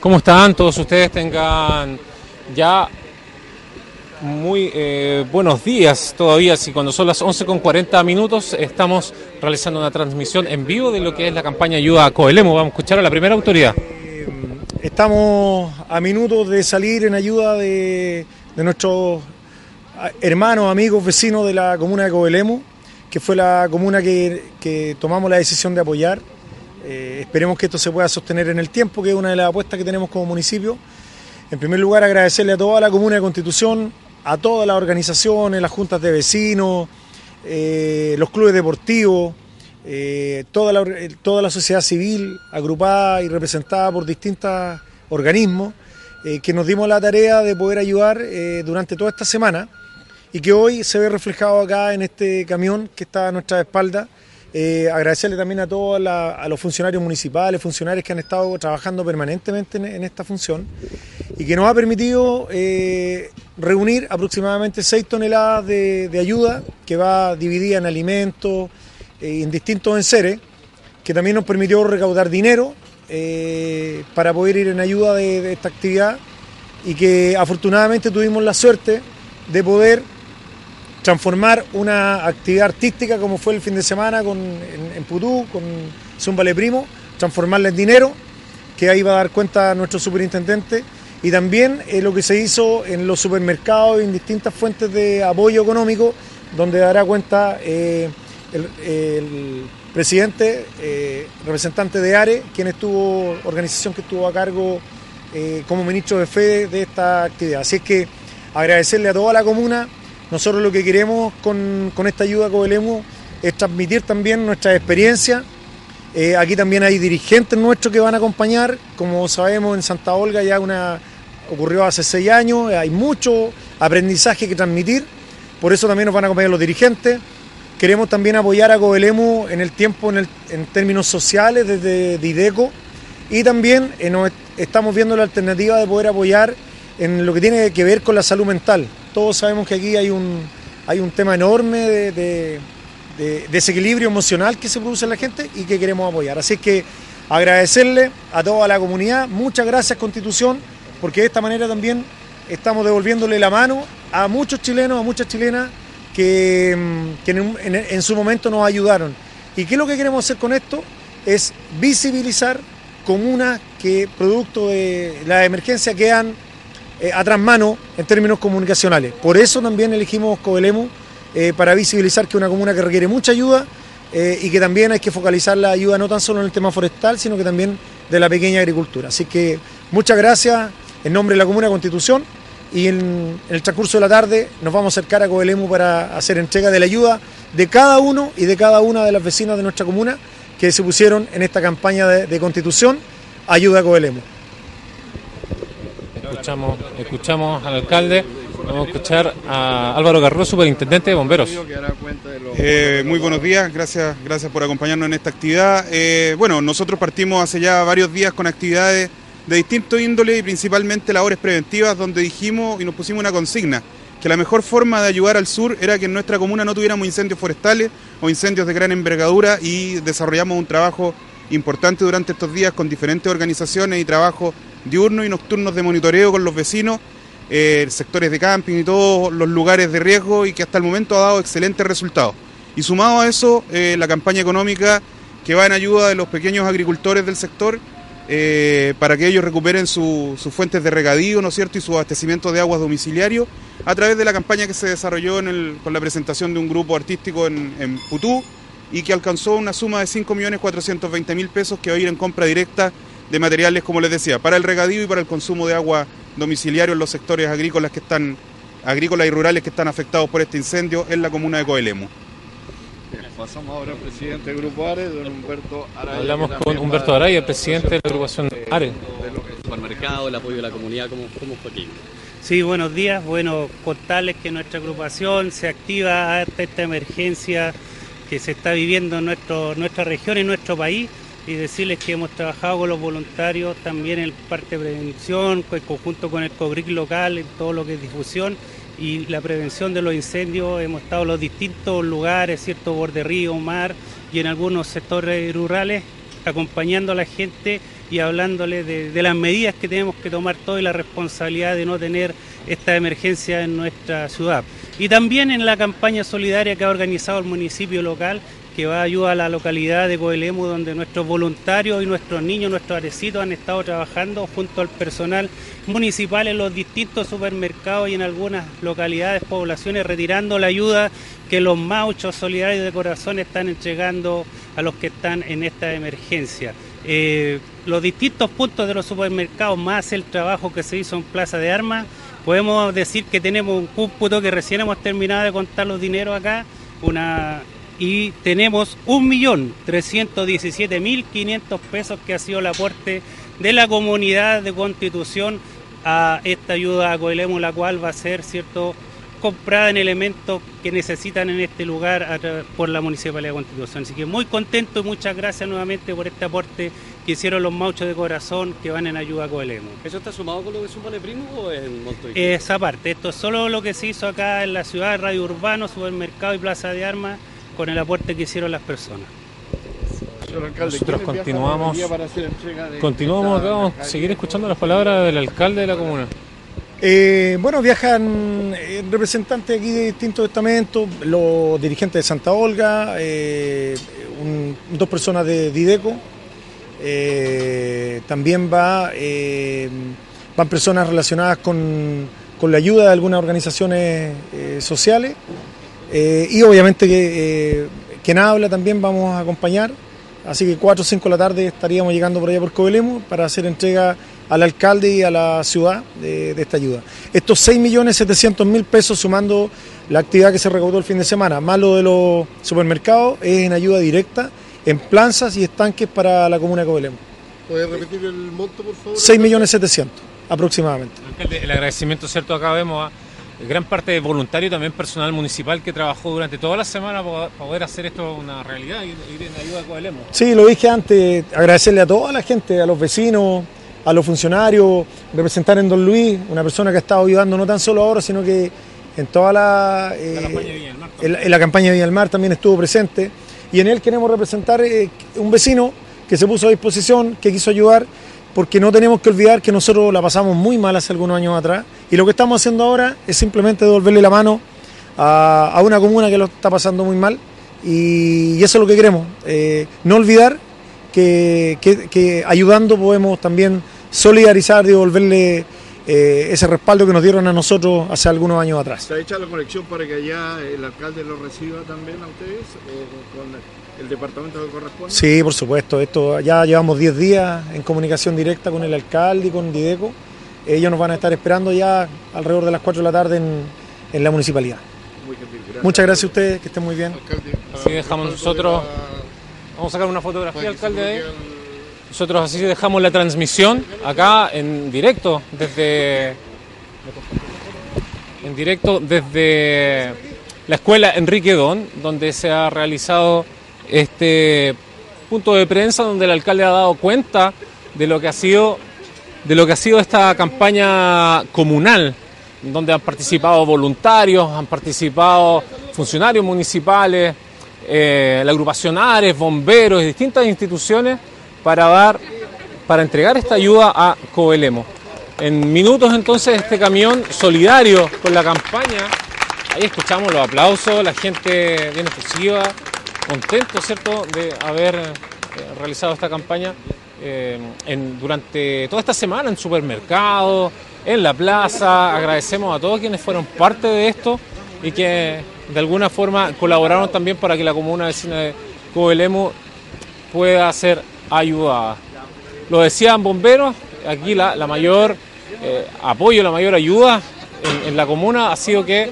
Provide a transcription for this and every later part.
¿Cómo están? Todos ustedes tengan ya muy eh, buenos días todavía, si cuando son las 11 con 40 minutos estamos realizando una transmisión en vivo de lo que es la campaña Ayuda a Coelemo. Vamos a escuchar a la primera autoridad. Eh, estamos a minutos de salir en ayuda de, nuestros hermanos, amigos, vecinos de la comuna de Coelemo, que fue la comuna que tomamos la decisión de apoyar eh, esperemos que esto se pueda sostener en el tiempo, que es una de las apuestas que tenemos como municipio. En primer lugar, agradecerle a toda la Comuna de Constitución, a todas las organizaciones, las juntas de vecinos, eh, los clubes deportivos, eh, toda, la, sociedad civil agrupada y representada por distintos organismos, que nos dimos la tarea de poder ayudar durante toda esta semana y que hoy se ve reflejado acá en este camión que está a nuestra espalda eh, agradecerle también a todos a los funcionarios municipales, funcionarios que han estado trabajando permanentemente en, esta función y que nos ha permitido eh, reunir aproximadamente 6 toneladas de, ayuda que va dividida en alimentos, eh, en distintos enseres, que también nos permitió recaudar dinero para poder ir en ayuda de esta actividad y que afortunadamente tuvimos la suerte de poder transformar una actividad artística como fue el fin de semana con, en, Putú, con Zumbale Primo, transformarla en dinero, que ahí va a dar cuenta nuestro superintendente, y también eh, lo que se hizo en los supermercados y en distintas fuentes de apoyo económico, donde dará cuenta eh, el, presidente, eh, representante de ARE, quien estuvo, organización que estuvo a cargo como ministro de fe de esta actividad. Así es que agradecerle a toda la comuna, nosotros lo que queremos con, esta ayuda a Cobelemu es transmitir también nuestra experiencia. Eh, aquí también hay dirigentes nuestros que van a acompañar. Como sabemos, en Santa Olga ya una ocurrió hace seis años, hay mucho aprendizaje que transmitir. Por eso también nos van a acompañar los dirigentes. Queremos también apoyar a Cobelemu en el tiempo, en, términos sociales, desde Dideco. Y también eh, estamos viendo la alternativa de poder apoyar en lo que tiene que ver con la salud mental. Todos sabemos que aquí hay un, hay un tema enorme de, desequilibrio emocional que se produce en la gente y que queremos apoyar. Así que agradecerle a toda la comunidad, muchas gracias Constitución, porque de esta manera también estamos devolviéndole la mano a muchos chilenos, a muchas chilenas que, en, su momento nos ayudaron. ¿Y qué es lo que queremos hacer con esto? Es visibilizar comunas que producto de la emergencia quedan eh, a mano en términos comunicacionales. Por eso también elegimos Cobelemu eh, para visibilizar que es una comuna que requiere mucha ayuda eh, y que también hay que focalizar la ayuda no tan solo en el tema forestal, sino que también de la pequeña agricultura. Así que muchas gracias en nombre de la Comuna Constitución y en, el transcurso de la tarde nos vamos a acercar a Cobelemu para hacer entrega de la ayuda de cada uno y de cada una de las vecinas de nuestra comuna que se pusieron en esta campaña de, Constitución Ayuda a escuchamos, escuchamos al alcalde. Vamos a escuchar a Álvaro Garro, superintendente de bomberos. Eh, muy buenos días, gracias, gracias por acompañarnos en esta actividad. Eh, bueno, nosotros partimos hace ya varios días con actividades de distinto índole y principalmente labores preventivas donde dijimos y nos pusimos una consigna, que la mejor forma de ayudar al sur era que en nuestra comuna no tuviéramos incendios forestales o incendios de gran envergadura y desarrollamos un trabajo importante durante estos días con diferentes organizaciones y trabajo diurnos y nocturnos de monitoreo con los vecinos, eh, sectores de camping y todos los lugares de riesgo y que hasta el momento ha dado excelentes resultados. Y sumado a eso, eh, la campaña económica que va en ayuda de los pequeños agricultores del sector eh, para que ellos recuperen sus fuentes de regadío, ¿no es cierto?, y su abastecimiento de aguas domiciliario a través de la campaña que se desarrolló con la presentación de un grupo artístico en, en Putú y que alcanzó una suma de 5.420.000 pesos que va a ir en compra directa de materiales, como les decía, para el regadío y para el consumo de agua domiciliario en los sectores agrícolas que están agrícolas y rurales que están afectados por este incendio en la comuna de Coelemu. Pasamos ahora al presidente del Grupo ARE, don Humberto Araya. Hablamos con Humberto Araya, presidente de la agrupación ARE. El supermercado, el apoyo de la comunidad, ¿cómo, cómo fue aquí? Sí, buenos días. Bueno, contarles que nuestra agrupación se activa ante esta emergencia que se está viviendo en nuestro, nuestra región y nuestro país y decirles que hemos trabajado con los voluntarios también en parte de prevención, en conjunto con el COBRIC local, en todo lo que es difusión y la prevención de los incendios. Hemos estado en los distintos lugares, cierto borde río, mar y en algunos sectores rurales acompañando a la gente y hablándole de, de las medidas que tenemos que tomar todos y la responsabilidad de no tener esta emergencia en nuestra ciudad. Y también en la campaña solidaria que ha organizado el municipio local que va a a la localidad de Coelemu, donde nuestros voluntarios y nuestros niños, nuestros arecitos han estado trabajando junto al personal municipal en los distintos supermercados y en algunas localidades, poblaciones, retirando la ayuda que los mauchos solidarios de corazón están entregando a los que están en esta emergencia. Eh, los distintos puntos de los supermercados, más el trabajo que se hizo en Plaza de Armas, podemos decir que tenemos un cúmputo que recién hemos terminado de contar los dineros acá, una y tenemos 1.317.500 pesos que ha sido el aporte de la comunidad de Constitución a esta ayuda a Coelemu, la cual va a ser cierto comprada en elementos que necesitan en este lugar por la Municipalidad de Constitución. Así que muy contento y muchas gracias nuevamente por este aporte que hicieron los mauchos de corazón que van en ayuda a Coelemu. ¿Eso está sumado con lo que supone Primo o en monto? Esa parte, esto es solo lo que se hizo acá en la ciudad, Radio Urbano, Supermercado y Plaza de Armas con el aporte que hicieron las personas. Nosotros continuamos, continuamos acá, vamos a seguir escuchando las palabras del alcalde de la comuna. Eh, bueno, viajan eh, representantes aquí de distintos estamentos, los dirigentes de Santa Olga, eh, un, dos personas de Dideco, eh, también va, eh, van personas relacionadas con, con, la ayuda de algunas organizaciones sociales y obviamente que quien habla también vamos a acompañar, así que 4 o 5 de la tarde estaríamos llegando por allá por Covelemo para hacer entrega al alcalde y a la ciudad de, de esta ayuda. Estos 6.700.000 pesos sumando la actividad que se recaudó el fin de semana, más lo de los supermercados, es en ayuda directa, en planzas y estanques para la comuna de Covelemo. ¿Puede repetir el monto, por favor? 6.700.000 aproximadamente. Alcalde, el agradecimiento, ¿cierto? Acá vemos a gran parte de voluntario también personal municipal que trabajó durante toda la semana para poder hacer esto una realidad y ir en ayuda a Covelemo. Sí, lo dije antes, agradecerle a toda la gente, a los vecinos, a los funcionarios, representar en Don Luis, una persona que ha estado ayudando no tan solo ahora, sino que en toda la, eh, La campaña de Viña del Mar en, la, en la campaña de del Mar también estuvo presente. Y en él queremos representar eh, un vecino que se puso a disposición, que quiso ayudar, porque no tenemos que olvidar que nosotros la pasamos muy mal hace algunos años atrás. Y lo que estamos haciendo ahora es simplemente devolverle la mano a, a una comuna que lo está pasando muy mal. Y, eso es lo que queremos. eh, no olvidar que, que- ayudando podemos también solidarizar y devolverle eh, ese respaldo que nos dieron a nosotros hace algunos años atrás. ¿Está hecha la conexión para que allá el alcalde lo reciba también a ustedes el departamento que corresponde? Sí, por supuesto. Esto ya llevamos 10 días en comunicación directa con el alcalde y con Dideco. Ellos nos van a estar esperando ya alrededor de las 4 de la tarde en, en la municipalidad. Muy gentil, gracias. Muchas gracias a ustedes, que estén muy bien. Alcalde, Así dejamos nosotros- de la- Vamos a sacar una fotografía, alcalde. ahí. bloquee el- Nosotros así dejamos la transmisión acá en directo desde en directo desde la escuela Enrique Don, donde se ha realizado este punto de prensa donde el alcalde ha dado cuenta de lo que ha sido de lo que ha sido esta campaña comunal, donde han participado voluntarios, han participado funcionarios municipales, eh, la agrupación Ares, bomberos distintas instituciones para dar, para entregar esta ayuda a Coelemo. En minutos entonces este camión solidario con la campaña, ahí escuchamos los aplausos, la gente bien efusiva, contento, ¿cierto?, de haber eh, realizado esta campaña eh, durante toda esta semana en supermercados, en la plaza. Agradecemos a todos quienes fueron parte de esto y que de alguna forma colaboraron también para que la comuna vecina de Coelemo pueda ser ayudada. Lo decían bomberos, aquí la, mayor eh, apoyo, la mayor ayuda en, la comuna ha sido que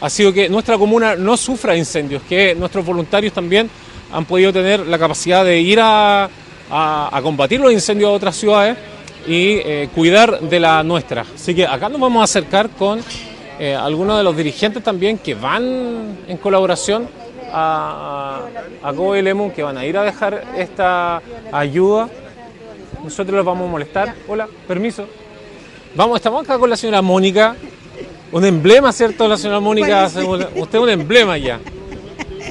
ha sido que nuestra comuna no sufra incendios, que nuestros voluntarios también han podido tener la capacidad de ir a, a- a combatir los incendios de otras ciudades y eh, cuidar de la nuestra. Así que acá nos vamos a acercar con eh, algunos de los dirigentes también que van en colaboración a, a, a que van a ir a dejar esta ayuda. Nosotros los vamos a molestar. Hola, permiso. Vamos, estamos acá con la señora Mónica. Un emblema, ¿cierto? La señora Mónica, usted es un emblema ya.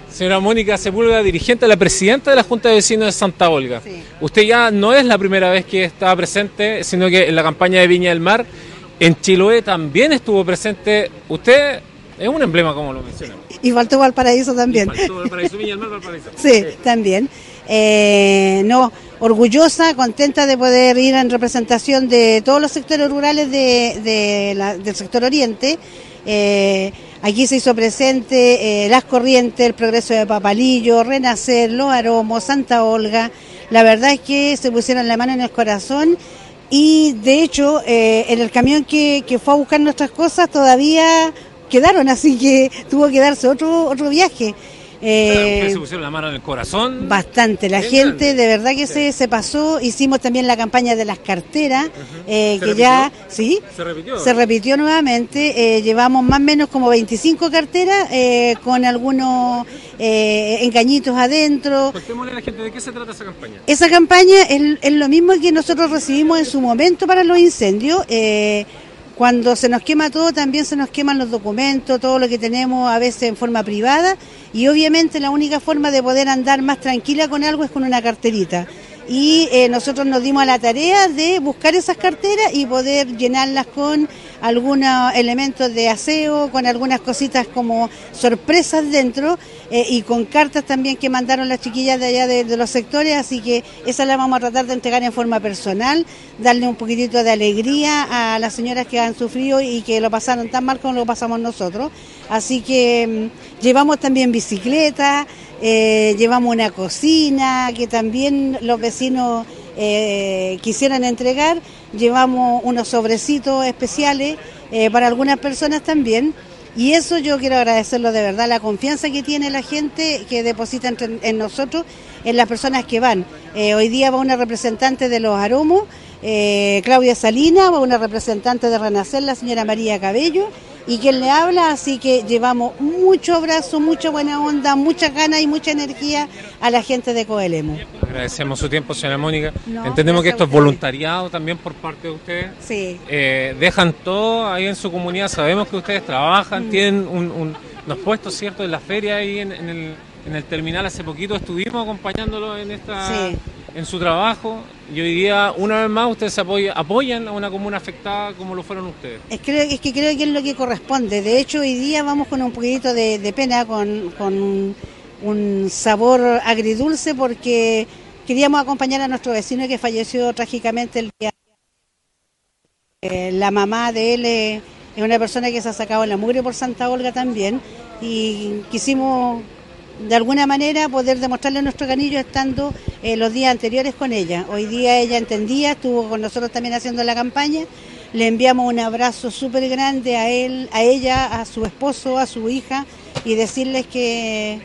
Señora Mónica Sepúlveda, dirigente, la presidenta de la Junta de Vecinos de Santa Olga. Sí. Usted ya no es la primera vez que está presente, sino que en la campaña de Viña del Mar, en Chiloé también estuvo presente. Usted es un emblema, como lo menciona. Y faltó Valparaíso también. Faltó Valparaíso, Viña del Mar, Valparaíso. Sí, también. Eh, no, orgullosa, contenta de poder ir en representación de todos los sectores rurales de, del sector oriente. Eh, aquí se hizo presente eh, Las Corrientes, el progreso de Papalillo, Renacer, Los Aromos, Santa Olga. La verdad es que se pusieron la mano en el corazón y de hecho eh, en el camión que, que fue a buscar nuestras cosas todavía quedaron, así que tuvo que darse otro, otro viaje. Eh, se pusieron la mano en el corazón. Bastante, la gente grande. de verdad que se, se pasó, hicimos también la campaña de las carteras, eh, ¿Se que ya, sí, Se repitió. se repitió nuevamente, eh, llevamos más o menos como 25 carteras eh, con algunos eh, engañitos adentro. Contémosle a la gente de qué se trata esa campaña. Esa campaña es, es lo mismo que nosotros recibimos en su momento para los incendios. Cuando se nos quema todo, también se nos queman los documentos, todo lo que tenemos a veces en forma privada. Y obviamente la única forma de poder andar más tranquila con algo es con una carterita. Y eh, nosotros nos dimos a la tarea de buscar esas carteras y poder llenarlas con algunos elementos de aseo, con algunas cositas como sorpresas dentro eh, y con cartas también que mandaron las chiquillas de allá de, los sectores, así que esa la vamos a tratar de entregar en forma personal, darle un poquitito de alegría a las señoras que han sufrido y que lo pasaron tan mal como lo pasamos nosotros. Así que mm, llevamos también bicicleta, eh, llevamos una cocina que también los vecinos eh, quisieran entregar, llevamos unos sobrecitos especiales para algunas personas también. Y eso yo quiero agradecerlo de verdad, la confianza que tiene la gente que deposita en nosotros, en las personas que van. Eh, hoy día va una representante de los aromos, eh, Claudia Salina, va una representante de Renacer, la señora María Cabello, y quien le habla, así que llevamos mucho abrazo, mucha buena onda, muchas ganas y mucha energía a la gente de Coelemo. Agradecemos su tiempo, señora Mónica. No, Entendemos que esto es voluntariado también por parte de ustedes. Sí. Eh, dejan todo ahí en su comunidad. Sabemos que ustedes Mm. trabajan, tienen un, un- unos puestos, ¿cierto?, en la feria ahí en, en el, en el terminal. Hace poquito estuvimos acompañándolo en esta Sí. En su trabajo. Y hoy día, una vez más, ustedes apoya- apoyan a una comuna afectada como lo fueron ustedes. Es, que creo que es lo que corresponde. De hecho, hoy día vamos con un poquitito de, pena, con, un sabor agridulce, porque queríamos acompañar a nuestro vecino que falleció trágicamente el día. Eh, la mamá de él eh, es una persona que se ha sacado la mugre por Santa Olga también, y quisimos de alguna manera poder demostrarle nuestro cariño estando eh, los días anteriores con ella. Hoy día ella entendía, estuvo con nosotros también haciendo la campaña. Le enviamos un abrazo súper grande a él, a ella, a su esposo, a su hija y decirles que,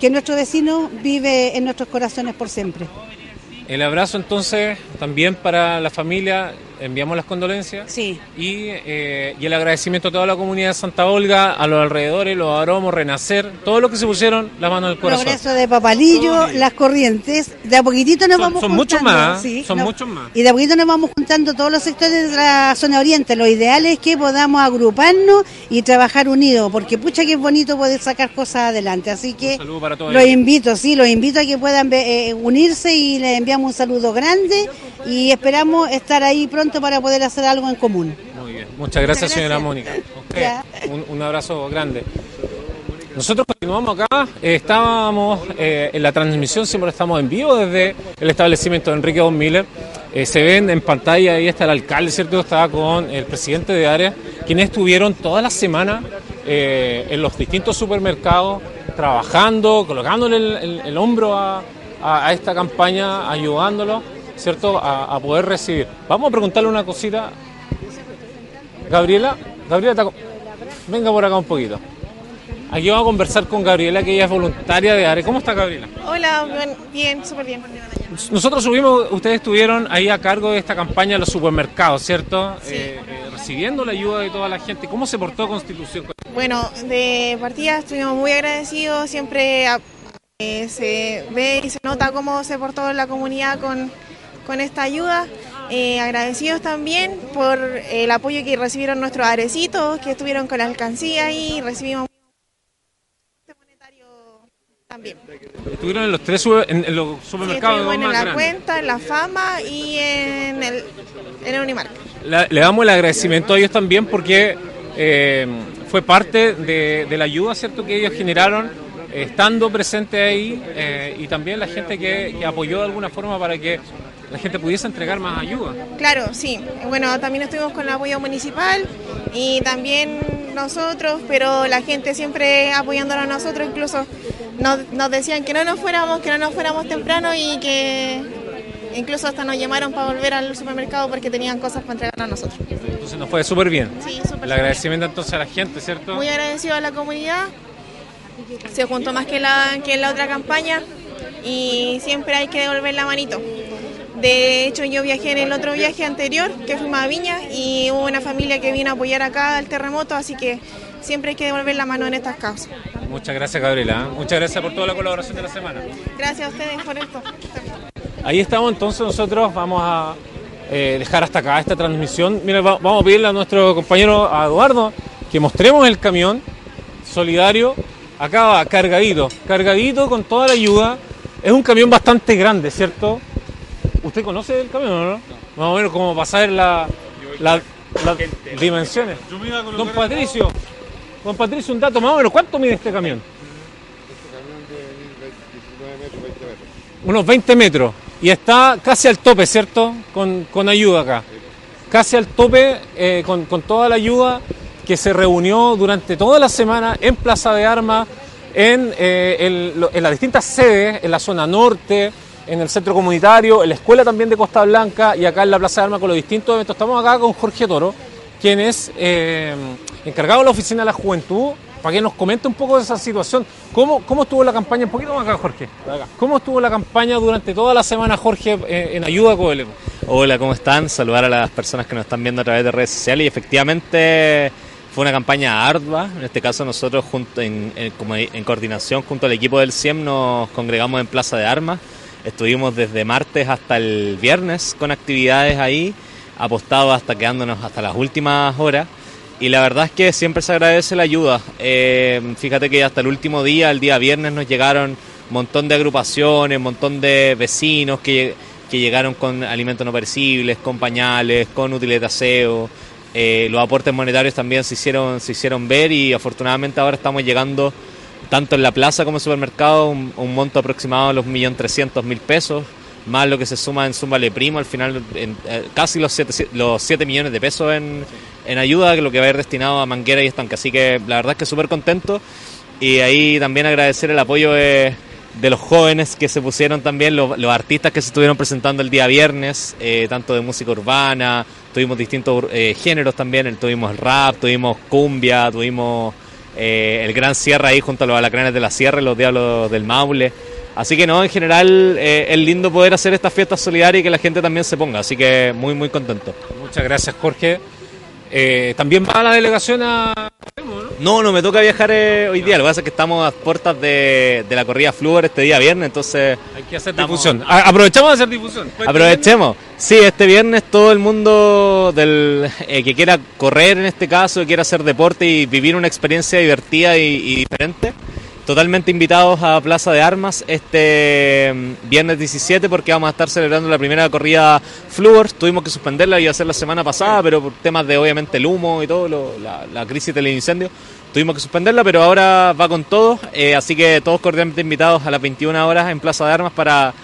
que nuestro vecino vive en nuestros corazones por siempre. El abrazo entonces también para la familia, enviamos las condolencias. Sí. Y, eh, y el agradecimiento a toda la comunidad de Santa Olga, a los alrededores, los aromos, Renacer, todos los que se pusieron la mano del corazón. Progreso de Papalillo, las corrientes, de a poquitito nos Son- vamos son juntando. muchos más, sí, son no- muchos más. Y de a poquito nos vamos juntando todos los sectores de la zona oriente. Lo ideal es que podamos agruparnos y trabajar unidos, porque pucha que es bonito poder sacar cosas adelante. Así que los invito, sí, los invito a que puedan eh, unirse y les enviamos un saludo grande y esperamos estar ahí pronto para poder hacer algo en común. Muy bien, muchas gracias, Muchas señora gracias. Mónica. A usted, Ya. un, un abrazo grande. Nosotros continuamos acá, eh, estábamos eh, en la transmisión, siempre estamos en vivo desde el establecimiento de Enrique Don Miller. Eh, se ven en pantalla, ahí está el alcalde, ¿cierto? Estaba con el presidente de área, quienes estuvieron toda la semana eh, en los distintos supermercados, trabajando, colocándole el, el- el hombro a, a- a esta campaña, ayudándolo, ¿cierto? A, a poder recibir. Vamos a preguntarle una cosita. Gabriela, Gabriela, venga por acá un poquito. Aquí vamos a conversar con Gabriela, que ella es voluntaria de ARE. ¿Cómo está Gabriela? Hola, bien, bien, súper bien. Nosotros subimos, ustedes estuvieron ahí a cargo de esta campaña en los supermercados, ¿cierto? Eh, eh, recibiendo la ayuda de toda la gente. ¿Cómo se portó Constitución? Bueno, de partida estuvimos muy agradecidos, siempre a- eh, se ve y se nota cómo se portó la comunidad con, con esta ayuda. Eh, agradecidos también por el apoyo que recibieron nuestros arecitos, que estuvieron con la alcancía y recibimos monetario También. Estuvieron en los tres super- en, los Sí, supermercados estuvimos en la grandes. cuenta, en la fama y en el, en el Unimark. La- le damos el agradecimiento a ellos también porque eh, fue parte de, de la ayuda cierto que ellos generaron eh, estando presente ahí eh, y también la gente que, que apoyó de alguna forma para que la gente pudiese entregar más ayuda. Claro, sí. Bueno, también estuvimos con el apoyo municipal y también nosotros, pero la gente siempre apoyándonos a nosotros, incluso nos, nos decían que no nos fuéramos, que no nos fuéramos temprano y que incluso hasta nos llamaron para volver al supermercado porque tenían cosas para entregar a nosotros. Entonces nos fue súper bien. Sí, súper El agradecimiento entonces a la gente, ¿cierto? Muy agradecido a la comunidad. Se juntó más que la, que en la otra campaña y siempre hay que devolver la manito. De hecho, yo viajé en el otro viaje anterior, que fuimos a Viña, y hubo una familia que vino a apoyar acá al terremoto, así que siempre hay que devolver la mano en estas causas. Muchas gracias, Gabriela. Muchas gracias por toda la colaboración de la semana. Gracias a ustedes por esto. Ahí estamos, entonces nosotros vamos a eh, dejar hasta acá esta transmisión. Mira, va- vamos a pedirle a nuestro compañero a Eduardo que mostremos el camión solidario. Acá va, cargadito, cargadito con toda la ayuda. Es un camión bastante grande, ¿cierto? ¿Usted conoce el camión o no? Más o menos como para saber la, la- las dimensiones. Don Patricio, don Patricio, un dato más o menos, ¿cuánto mide este camión? Unos 20 metros. Y está casi al tope, ¿cierto? Con, con ayuda acá. Casi al tope eh, con, con toda la ayuda que se reunió durante toda la semana en Plaza de Armas, en, eh, el- en las distintas sedes, en la zona norte, en el centro comunitario, en la escuela también de Costa Blanca y acá en la Plaza de Armas con los distintos eventos. Estamos acá con Jorge Toro, quien es eh, encargado de la Oficina de la Juventud, para que nos comente un poco de esa situación. ¿Cómo, cómo estuvo la campaña? Un poquito más acá, Jorge. ¿Cómo estuvo la campaña durante toda la semana, Jorge, eh, en ayuda a Coelemo? Hola, ¿cómo están? Saludar a las personas que nos están viendo a través de redes sociales y efectivamente fue una campaña ardua. En este caso nosotros junto en, en- como en coordinación junto al equipo del CIEM nos congregamos en Plaza de Armas. Estuvimos desde martes hasta el viernes con actividades ahí, apostados hasta quedándonos hasta las últimas horas. Y la verdad es que siempre se agradece la ayuda. Eh, fíjate que hasta el último día, el día viernes, nos llegaron un montón de agrupaciones, un montón de vecinos que, que llegaron con alimentos no perecibles, con pañales, con útiles de aseo. Eh, los aportes monetarios también se hicieron, se hicieron ver y afortunadamente ahora estamos llegando tanto en la plaza como en supermercado un, monto aproximado de los 1.300.000 pesos, más lo que se suma en Zúmbale Primo, al final en, eh, casi los 7, los 7 millones de pesos en, en ayuda, que lo que va a ir destinado a Manguera y Estanque. Así que la verdad es que súper contento y ahí también agradecer el apoyo de, los jóvenes que se pusieron también, los, los artistas que se estuvieron presentando el día viernes, eh, tanto de música urbana, tuvimos distintos eh, géneros también, tuvimos rap, tuvimos cumbia, tuvimos eh, el Gran Sierra ahí junto a los alacranes de la Sierra los Diablos del Maule. Así que no, en general eh, es lindo poder hacer estas fiestas solidarias y que la gente también se ponga, así que muy muy contento. Muchas gracias, Jorge. Eh, También va la delegación a... No, no me toca viajar eh, hoy día, lo que pasa es que estamos a puertas de, de la corrida Fluor este día viernes, entonces Hay que hacer Estamos- difusión. A- aprovechamos de hacer difusión. Aprovechemos. Sí, este viernes todo el mundo del eh, que quiera correr en este caso, que quiera hacer deporte y vivir una experiencia divertida y, y diferente, totalmente invitados a Plaza de Armas este mm, viernes 17 porque vamos a estar celebrando la primera corrida Fluor. Tuvimos que suspenderla y hacer la semana pasada, pero por temas de obviamente el humo y todo, lo- la, la crisis del incendio, tuvimos que suspenderla, pero ahora va con todo. eh, así que todos cordialmente invitados a las 21 horas en Plaza de Armas para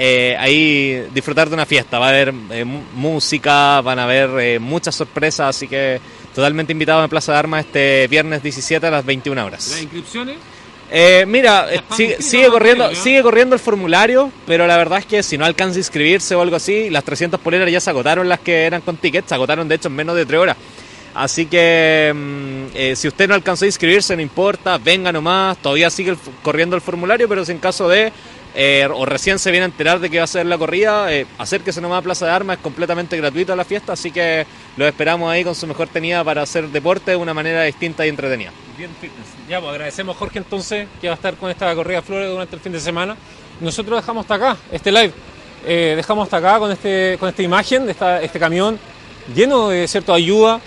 eh, ahí disfrutar de una fiesta. Va a haber eh, música, van a haber muchas sorpresas, así que totalmente invitados en Plaza de Armas este viernes 17 a las 21 horas. ¿Las inscripciones? Eh, mira, eh, sigue, corriendo, sigue corriendo el formulario, pero la verdad es que si no alcanza a inscribirse o algo así, las 300 poleras ya se agotaron las que eran con tickets, se agotaron de hecho en menos de 3 horas. Así que mm, eh, si usted no alcanzó a inscribirse, no importa, venga nomás, todavía sigue el corriendo el formulario, pero si en caso de, eh, o recién se viene a enterar de que va a ser la corrida, acérquese nomás a Plaza de Armas, es completamente gratuita la fiesta, así que los esperamos ahí con su mejor tenida para hacer deporte de una manera distinta y entretenida. Bien fitness. Ya, pues agradecemos a Jorge entonces que va a estar con esta corrida Flores durante el fin de semana. Nosotros dejamos hasta acá este live. Eh, dejamos hasta acá con, este, con esta imagen de esta- este camión lleno de cierta ayuda.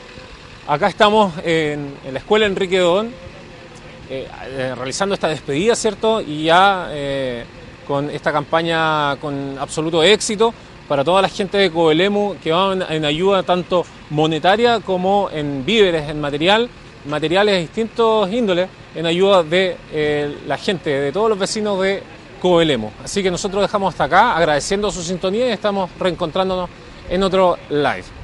Acá estamos en, en la escuela Enrique Don. eh, eh, realizando esta despedida, ¿cierto? Y ya con esta campaña con absoluto éxito para toda la gente de Coelemu que van en ayuda tanto monetaria como en víveres, en material, materiales de distintos índoles, en ayuda de eh, la gente, de todos los vecinos de Coelemu. Así que nosotros dejamos hasta acá agradeciendo su sintonía y estamos reencontrándonos en otro live.